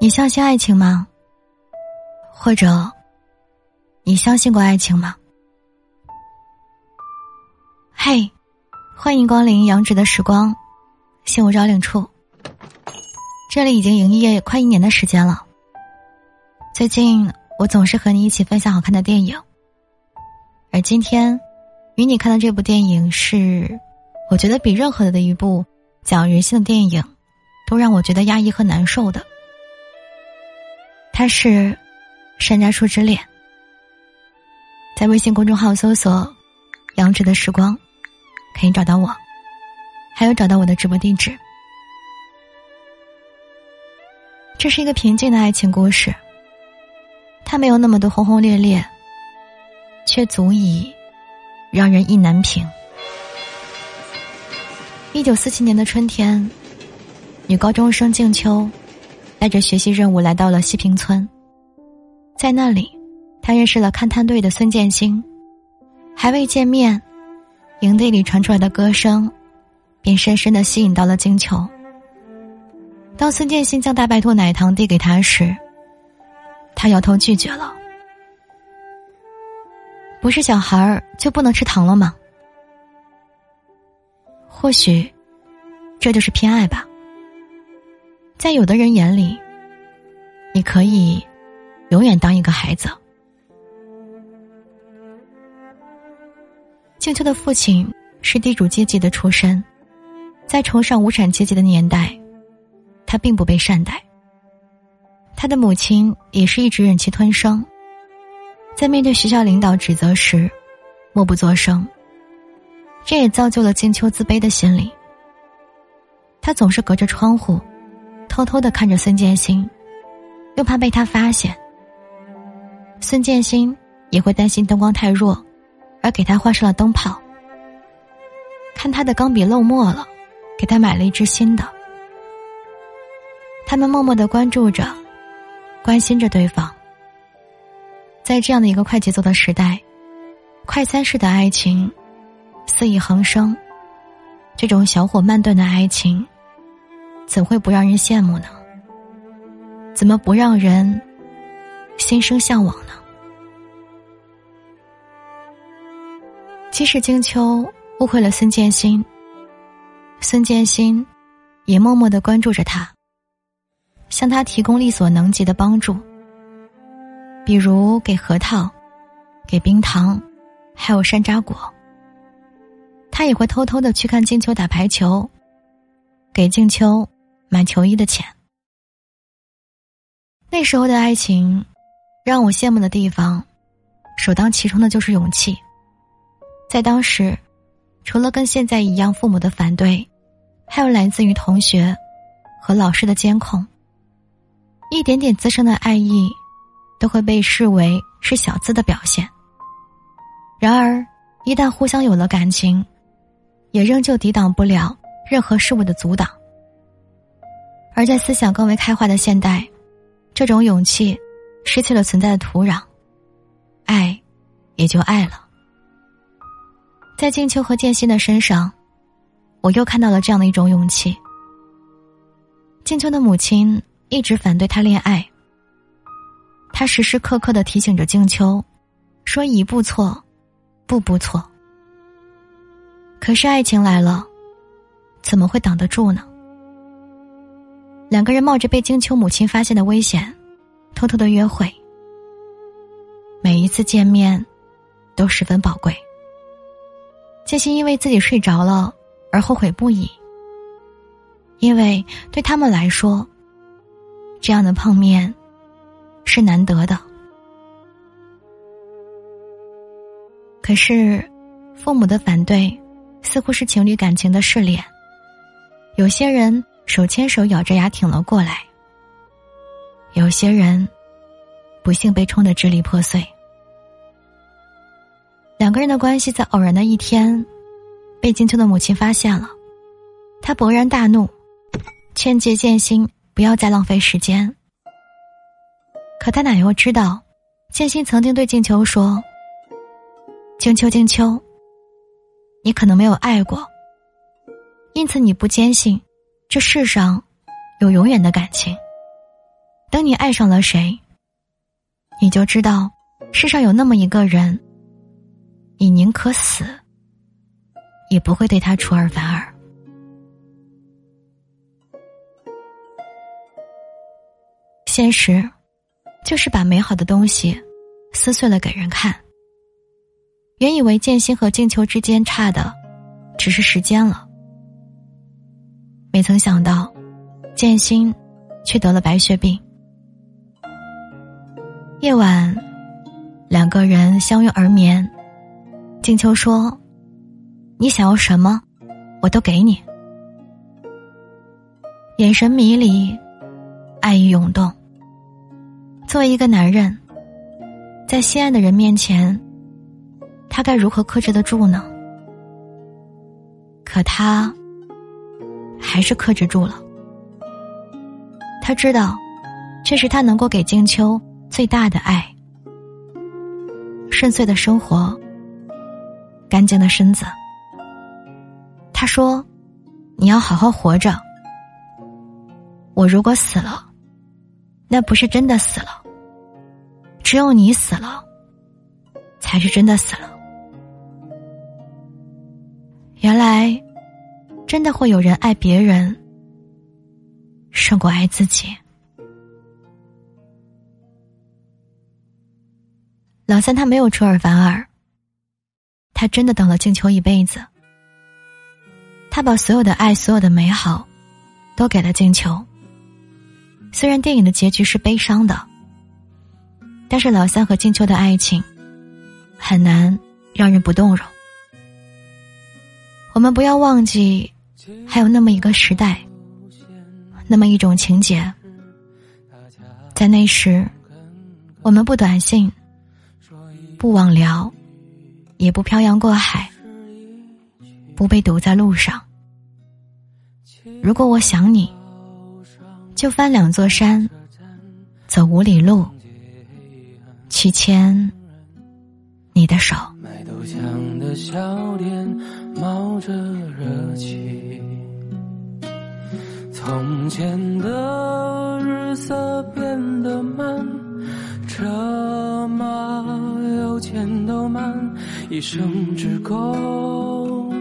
你相信爱情吗？或者，你相信过爱情吗？嘿，欢迎光临杨直的时光，信物招领处。这里已经营业快一年的时间了。最近我总是和你一起分享好看的电影，而今天与你看的这部电影是，我觉得比任何的一部讲人性的电影，都让我觉得压抑和难受的。他是《山楂树之恋》，在微信公众号搜索“杨直的时光”，可以找到我，还有找到我的直播地址。这是一个平静的爱情故事，它没有那么多轰轰烈烈，却足以让人意难平。一九四七年的春天，女高中生静秋。带着学习任务来到了西平村，在那里，他认识了勘探队的孙建新。还未见面，营地里传出来的歌声，便深深的吸引到了金球。当孙建新将大白兔奶糖递给他时，他摇头拒绝了。不是小孩儿就不能吃糖了吗？或许，这就是偏爱吧。在有的人眼里，你可以永远当一个孩子。静秋的父亲是地主阶级的出身，在崇尚无产阶级的年代，他并不被善待。他的母亲也是一直忍气吞声，在面对学校领导指责时，默不作声。这也造就了静秋自卑的心理。他总是隔着窗户。偷偷的看着孙建新，又怕被他发现。孙建新也会担心灯光太弱，而给他换上了灯泡。看他的钢笔漏墨了，给他买了一支新的。他们默默的关注着，关心着对方。在这样的一个快节奏的时代，快餐式的爱情肆意横生，这种小火慢炖的爱情。怎会不让人羡慕呢？怎么不让人心生向往呢？即使静秋误会了孙建新，孙建新也默默的关注着他，向他提供力所能及的帮助，比如给核桃、给冰糖，还有山楂果。他也会偷偷的去看静秋打排球，给静秋。买球衣的钱。那时候的爱情，让我羡慕的地方，首当其冲的就是勇气。在当时，除了跟现在一样父母的反对，还有来自于同学和老师的监控。一点点滋生的爱意，都会被视为是小资的表现。然而，一旦互相有了感情，也仍旧抵挡不了任何事物的阻挡。而在思想更为开化的现代，这种勇气失去了存在的土壤，爱也就爱了。在静秋和建新的身上，我又看到了这样的一种勇气。静秋的母亲一直反对他恋爱，他时时刻刻的提醒着静秋，说一步错，步步错。可是爱情来了，怎么会挡得住呢？两个人冒着被金秋母亲发现的危险，偷偷的约会。每一次见面，都十分宝贵。建新因为自己睡着了而后悔不已，因为对他们来说，这样的碰面是难得的。可是，父母的反对，似乎是情侣感情的试炼。有些人。手牵手，咬着牙挺了过来。有些人，不幸被冲得支离破碎。两个人的关系在偶然的一天，被金秋的母亲发现了，他勃然大怒，劝诫建新不要再浪费时间。可他哪又知道，建新曾经对静秋说：“静秋，静秋，你可能没有爱过，因此你不坚信。”这世上，有永远的感情。等你爱上了谁，你就知道世上有那么一个人，你宁可死，也不会对他出尔反尔。现实，就是把美好的东西撕碎了给人看。原以为剑心和静秋之间差的，只是时间了，没曾想到，剑心却得了白血病。夜晚，两个人相拥而眠。静秋说：“你想要什么，我都给你。”眼神迷离，爱意涌动。作为一个男人，在心爱的人面前，他该如何克制得住呢？可他还是克制住了。他知道，这是他能够给静秋最大的爱。顺遂的生活，干净的身子。他说：“你要好好活着。我如果死了。”那不是真的死了，只有你死了，才是真的死了。原来，真的会有人爱别人胜过爱自己。老三他没有出尔反尔，他真的等了静秋一辈子，他把所有的爱、所有的美好，都给了静秋。虽然电影的结局是悲伤的，但是老三和静秋的爱情很难让人不动容。我们不要忘记，还有那么一个时代，那么一种情节。在那时，我们不短信，不网聊，也不漂洋过海，不被堵在路上。如果我想你。就翻两座山，走五里路，去牵你的手。卖豆浆的笑脸冒着热气，从前的日色变得慢，车马邮件都慢，一生只够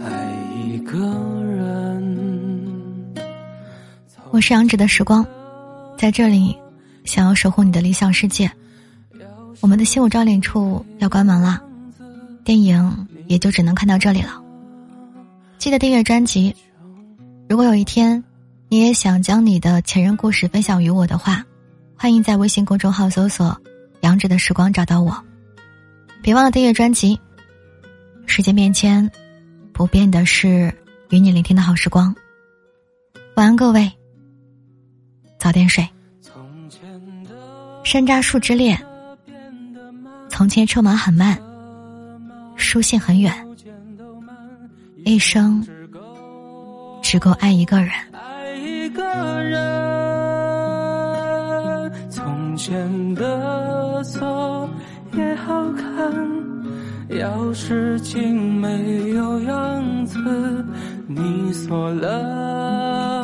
爱一个人。我是杨芷的时光，在这里，想要守护你的理想世界。我们的心舞照脸处要关门了，电影也就只能看到这里了。记得订阅专辑。如果有一天，你也想将你的前任故事分享于我的话，欢迎在微信公众号搜索“杨芷的时光”找到我。别忘了订阅专辑。时间变迁，不变的是与你聆听的好时光。晚安，各位。早点睡。山楂树之恋。从前车马很慢，书信很远，一生只够爱一个人。爱一个人。从前的锁也好看，钥匙精没有样子，你锁了，